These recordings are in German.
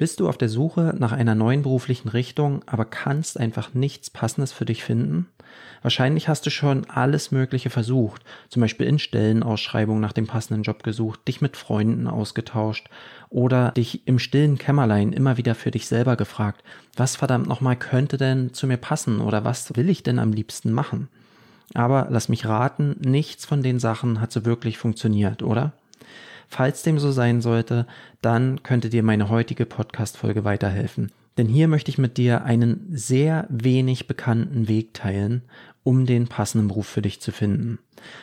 Bist du auf der Suche nach einer neuen beruflichen Richtung, aber kannst einfach nichts Passendes für dich finden? Wahrscheinlich hast du schon alles Mögliche versucht, zum Beispiel in Stellenausschreibungen nach dem passenden Job gesucht, dich mit Freunden ausgetauscht oder dich im stillen Kämmerlein immer wieder für dich selber gefragt, was verdammt nochmal könnte denn zu mir passen oder was will ich denn am liebsten machen? Aber lass mich raten, nichts von den Sachen hat so wirklich funktioniert, oder? Falls dem so sein sollte, dann könnte dir meine heutige Podcast-Folge weiterhelfen. Denn hier möchte ich mit dir einen sehr wenig bekannten Weg teilen, um den passenden Beruf für dich zu finden.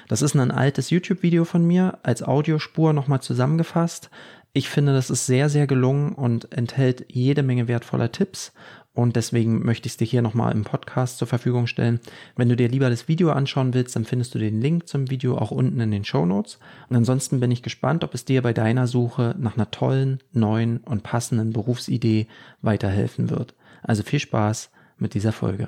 Das ist ein altes YouTube-Video von mir als Audiospur nochmal zusammengefasst. Ich finde, das ist sehr, sehr gelungen und enthält jede Menge wertvoller Tipps und deswegen möchte ich es dir hier nochmal im Podcast zur Verfügung stellen. Wenn du dir lieber das Video anschauen willst, dann findest du den Link zum Video auch unten in den Show Notes. Und ansonsten bin ich gespannt, ob es dir bei deiner Suche nach einer tollen, neuen und passenden Berufsidee weiterhelfen wird. Also viel Spaß mit dieser Folge.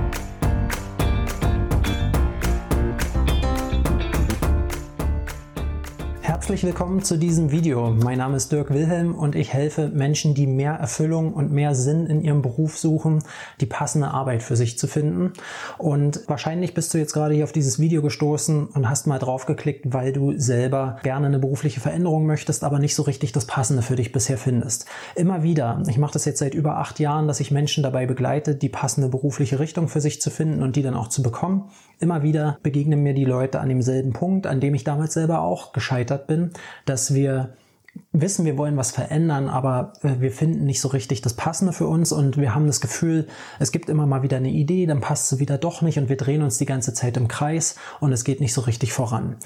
Herzlich willkommen zu diesem Video. Mein Name ist Dirk Wilhelm und ich helfe Menschen, die mehr Erfüllung und mehr Sinn in ihrem Beruf suchen, die passende Arbeit für sich zu finden. Und wahrscheinlich bist du jetzt gerade hier auf dieses Video gestoßen und hast mal drauf geklickt, weil du selber gerne eine berufliche Veränderung möchtest, aber nicht so richtig das Passende für dich bisher findest. Immer wieder, ich mache das jetzt seit über acht Jahren, dass ich Menschen dabei begleite, die passende berufliche Richtung für sich zu finden und die dann auch zu bekommen. Immer wieder begegnen mir die Leute an demselben Punkt, an dem ich damals selber auch gescheitert bin, dass wir wissen, wir wollen was verändern, aber äh, wir finden nicht so richtig das Passende für uns und wir haben das Gefühl, es gibt immer mal wieder eine Idee, dann passt sie wieder doch nicht und wir drehen uns die ganze Zeit im Kreis und es geht nicht so richtig voran.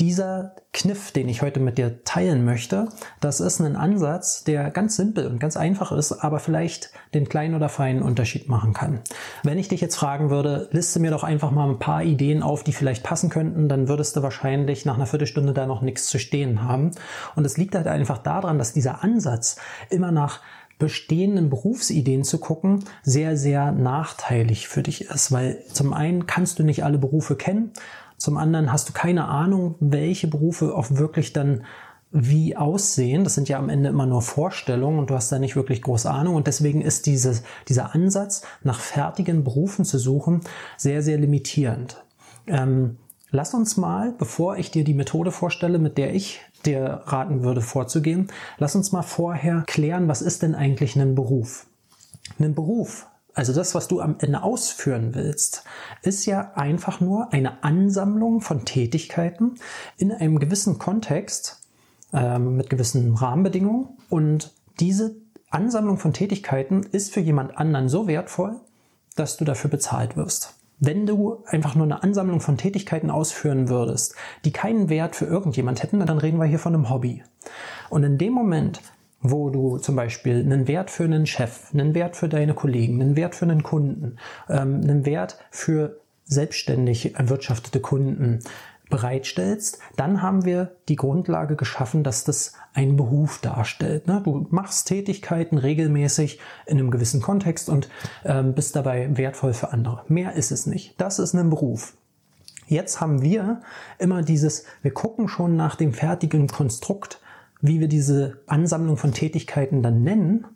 Dieser Kniff, den ich heute mit dir teilen möchte, das ist ein Ansatz, der ganz simpel und ganz einfach ist, aber vielleicht den kleinen oder feinen Unterschied machen kann. Wenn ich dich jetzt fragen würde, liste mir doch einfach mal ein paar Ideen auf, die vielleicht passen könnten, dann würdest du wahrscheinlich nach einer Viertelstunde da noch nichts zu stehen haben. Und es liegt halt einfach daran, dass dieser Ansatz immer nach bestehenden Berufsideen zu gucken, sehr, sehr nachteilig für dich ist, weil zum einen kannst du nicht alle Berufe kennen zum anderen hast du keine Ahnung, welche Berufe auch wirklich dann wie aussehen. Das sind ja am Ende immer nur Vorstellungen und du hast da nicht wirklich große Ahnung. Und deswegen ist dieses, dieser Ansatz, nach fertigen Berufen zu suchen, sehr, sehr limitierend. Ähm, lass uns mal, bevor ich dir die Methode vorstelle, mit der ich dir raten würde vorzugehen, lass uns mal vorher klären, was ist denn eigentlich ein Beruf? Ein Beruf also das, was du am Ende ausführen willst, ist ja einfach nur eine Ansammlung von Tätigkeiten in einem gewissen Kontext ähm, mit gewissen Rahmenbedingungen. Und diese Ansammlung von Tätigkeiten ist für jemand anderen so wertvoll, dass du dafür bezahlt wirst. Wenn du einfach nur eine Ansammlung von Tätigkeiten ausführen würdest, die keinen Wert für irgendjemand hätten, dann reden wir hier von einem Hobby. Und in dem Moment, wo du zum Beispiel einen Wert für einen Chef, einen Wert für deine Kollegen, einen Wert für einen Kunden, ähm, einen Wert für selbstständig erwirtschaftete Kunden bereitstellst, dann haben wir die Grundlage geschaffen, dass das einen Beruf darstellt. Ne? Du machst Tätigkeiten regelmäßig in einem gewissen Kontext und ähm, bist dabei wertvoll für andere. Mehr ist es nicht. Das ist ein Beruf. Jetzt haben wir immer dieses, wir gucken schon nach dem fertigen Konstrukt, wie wir diese Ansammlung von Tätigkeiten dann nennen.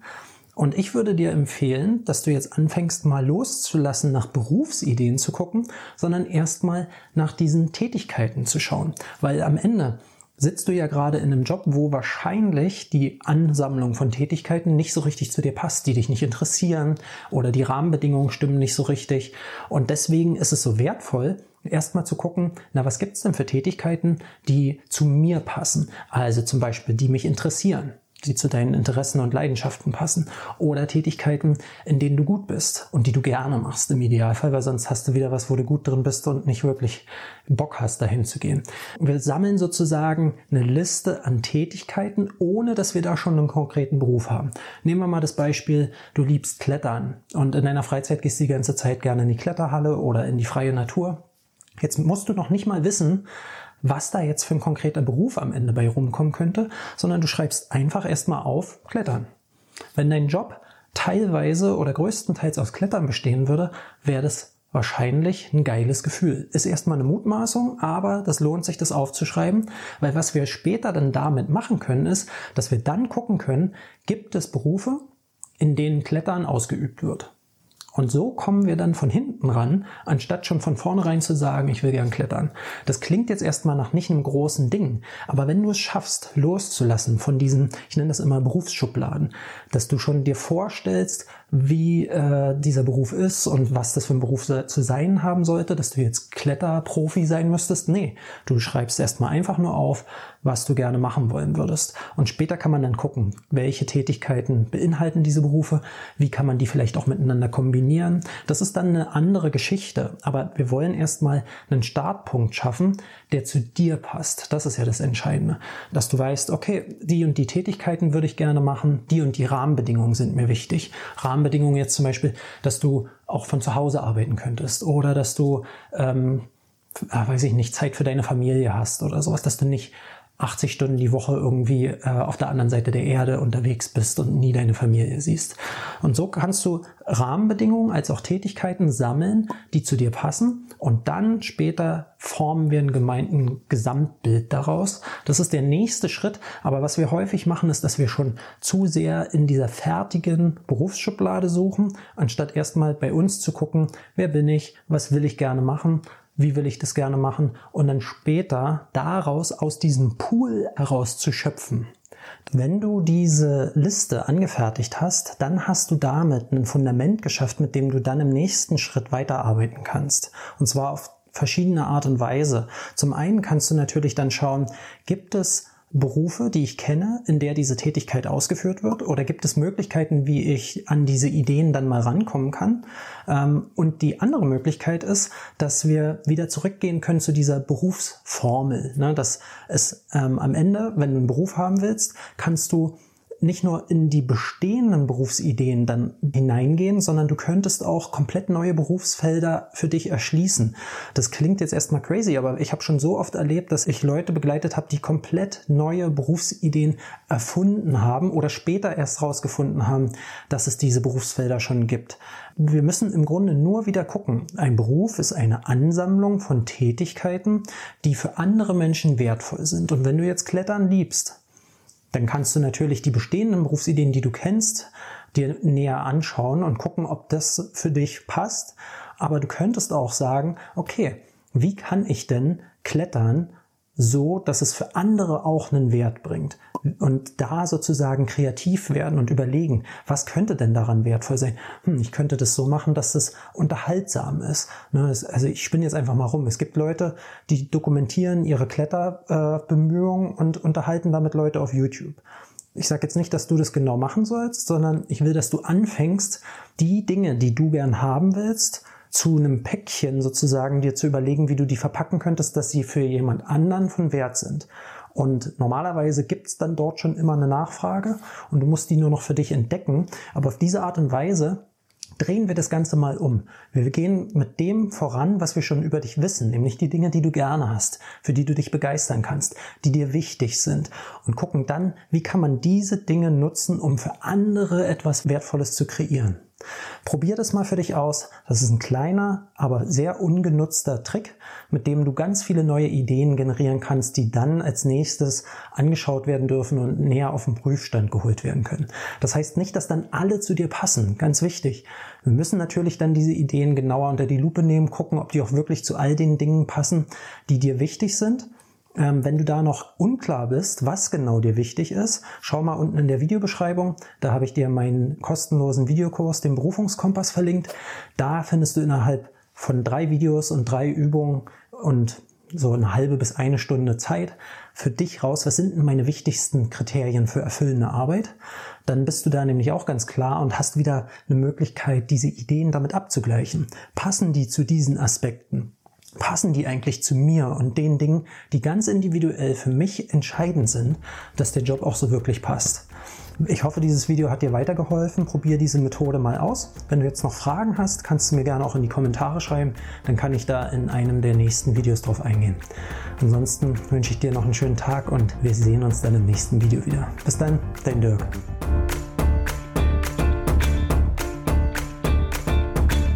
Und ich würde dir empfehlen, dass du jetzt anfängst, mal loszulassen, nach Berufsideen zu gucken, sondern erstmal nach diesen Tätigkeiten zu schauen. Weil am Ende sitzt du ja gerade in einem Job, wo wahrscheinlich die Ansammlung von Tätigkeiten nicht so richtig zu dir passt, die dich nicht interessieren oder die Rahmenbedingungen stimmen nicht so richtig. Und deswegen ist es so wertvoll, erstmal zu gucken, na, was gibt's denn für Tätigkeiten, die zu mir passen? Also zum Beispiel, die mich interessieren, die zu deinen Interessen und Leidenschaften passen. Oder Tätigkeiten, in denen du gut bist und die du gerne machst im Idealfall, weil sonst hast du wieder was, wo du gut drin bist und nicht wirklich Bock hast, dahin zu gehen. Wir sammeln sozusagen eine Liste an Tätigkeiten, ohne dass wir da schon einen konkreten Beruf haben. Nehmen wir mal das Beispiel, du liebst Klettern und in deiner Freizeit gehst du die ganze Zeit gerne in die Kletterhalle oder in die freie Natur Jetzt musst du noch nicht mal wissen, was da jetzt für ein konkreter Beruf am Ende bei rumkommen könnte, sondern du schreibst einfach erstmal auf Klettern. Wenn dein Job teilweise oder größtenteils aus Klettern bestehen würde, wäre das wahrscheinlich ein geiles Gefühl. Ist erstmal eine Mutmaßung, aber das lohnt sich, das aufzuschreiben, weil was wir später dann damit machen können, ist, dass wir dann gucken können, gibt es Berufe, in denen Klettern ausgeübt wird. Und so kommen wir dann von hinten ran, anstatt schon von vornherein zu sagen, ich will gern klettern. Das klingt jetzt erstmal nach nicht einem großen Ding, aber wenn du es schaffst, loszulassen von diesen, ich nenne das immer Berufsschubladen, dass du schon dir vorstellst, wie äh, dieser Beruf ist und was das für ein Beruf zu sein haben sollte, dass du jetzt Kletterprofi sein müsstest. Nee, du schreibst erstmal einfach nur auf, was du gerne machen wollen würdest. Und später kann man dann gucken, welche Tätigkeiten beinhalten diese Berufe, wie kann man die vielleicht auch miteinander kombinieren. Das ist dann eine andere Geschichte. Aber wir wollen erstmal einen Startpunkt schaffen, der zu dir passt. Das ist ja das Entscheidende. Dass du weißt, okay, die und die Tätigkeiten würde ich gerne machen, die und die Rahmenbedingungen sind mir wichtig. Rahmen Rahmenbedingungen jetzt zum Beispiel, dass du auch von zu Hause arbeiten könntest oder dass du, ähm, äh, weiß ich nicht, Zeit für deine Familie hast oder sowas, dass du nicht 80 Stunden die Woche irgendwie äh, auf der anderen Seite der Erde unterwegs bist und nie deine Familie siehst. Und so kannst du Rahmenbedingungen als auch Tätigkeiten sammeln, die zu dir passen und dann später formen wir ein gemeinten Gesamtbild daraus. Das ist der nächste Schritt, aber was wir häufig machen, ist, dass wir schon zu sehr in dieser fertigen Berufsschublade suchen, anstatt erstmal bei uns zu gucken, wer bin ich, was will ich gerne machen wie will ich das gerne machen und dann später daraus aus diesem Pool heraus zu schöpfen. Wenn du diese Liste angefertigt hast, dann hast du damit ein Fundament geschafft, mit dem du dann im nächsten Schritt weiterarbeiten kannst. Und zwar auf verschiedene Art und Weise. Zum einen kannst du natürlich dann schauen, gibt es Berufe, die ich kenne, in der diese Tätigkeit ausgeführt wird? Oder gibt es Möglichkeiten, wie ich an diese Ideen dann mal rankommen kann? Ähm, und die andere Möglichkeit ist, dass wir wieder zurückgehen können zu dieser Berufsformel. Ne? Dass es ähm, am Ende, wenn du einen Beruf haben willst, kannst du nicht nur in die bestehenden Berufsideen dann hineingehen, sondern du könntest auch komplett neue Berufsfelder für dich erschließen. Das klingt jetzt erstmal crazy, aber ich habe schon so oft erlebt, dass ich Leute begleitet habe, die komplett neue Berufsideen erfunden haben oder später erst rausgefunden haben, dass es diese Berufsfelder schon gibt. Wir müssen im Grunde nur wieder gucken. Ein Beruf ist eine Ansammlung von Tätigkeiten, die für andere Menschen wertvoll sind. Und wenn du jetzt Klettern liebst, dann kannst du natürlich die bestehenden Berufsideen, die du kennst, dir näher anschauen und gucken, ob das für dich passt. Aber du könntest auch sagen, okay, wie kann ich denn klettern so, dass es für andere auch einen Wert bringt. Und da sozusagen kreativ werden und überlegen, was könnte denn daran wertvoll sein? Hm, ich könnte das so machen, dass es unterhaltsam ist. Ne, also ich spinne jetzt einfach mal rum. Es gibt Leute, die dokumentieren ihre Kletterbemühungen und unterhalten damit Leute auf YouTube. Ich sage jetzt nicht, dass du das genau machen sollst, sondern ich will, dass du anfängst, die Dinge, die du gern haben willst, zu einem Päckchen sozusagen dir zu überlegen, wie du die verpacken könntest, dass sie für jemand anderen von Wert sind. Und normalerweise gibt's dann dort schon immer eine Nachfrage und du musst die nur noch für dich entdecken. Aber auf diese Art und Weise drehen wir das Ganze mal um. Wir gehen mit dem voran, was wir schon über dich wissen, nämlich die Dinge, die du gerne hast, für die du dich begeistern kannst, die dir wichtig sind und gucken dann, wie kann man diese Dinge nutzen, um für andere etwas Wertvolles zu kreieren. Probier das mal für dich aus. Das ist ein kleiner, aber sehr ungenutzter Trick, mit dem du ganz viele neue Ideen generieren kannst, die dann als nächstes angeschaut werden dürfen und näher auf den Prüfstand geholt werden können. Das heißt nicht, dass dann alle zu dir passen. Ganz wichtig. Wir müssen natürlich dann diese Ideen genauer unter die Lupe nehmen, gucken, ob die auch wirklich zu all den Dingen passen, die dir wichtig sind. Ähm, wenn du da noch unklar bist, was genau dir wichtig ist, schau mal unten in der Videobeschreibung. Da habe ich dir meinen kostenlosen Videokurs, den Berufungskompass, verlinkt. Da findest du innerhalb von drei Videos und drei Übungen und so eine halbe bis eine Stunde Zeit für dich raus, was sind denn meine wichtigsten Kriterien für erfüllende Arbeit? Dann bist du da nämlich auch ganz klar und hast wieder eine Möglichkeit, diese Ideen damit abzugleichen. Passen die zu diesen Aspekten? Passen die eigentlich zu mir und den Dingen, die ganz individuell für mich entscheidend sind, dass der Job auch so wirklich passt. Ich hoffe, dieses Video hat dir weitergeholfen. Probier diese Methode mal aus. Wenn du jetzt noch Fragen hast, kannst du mir gerne auch in die Kommentare schreiben. Dann kann ich da in einem der nächsten Videos drauf eingehen. Ansonsten wünsche ich dir noch einen schönen Tag und wir sehen uns dann im nächsten Video wieder. Bis dann, dein Dirk.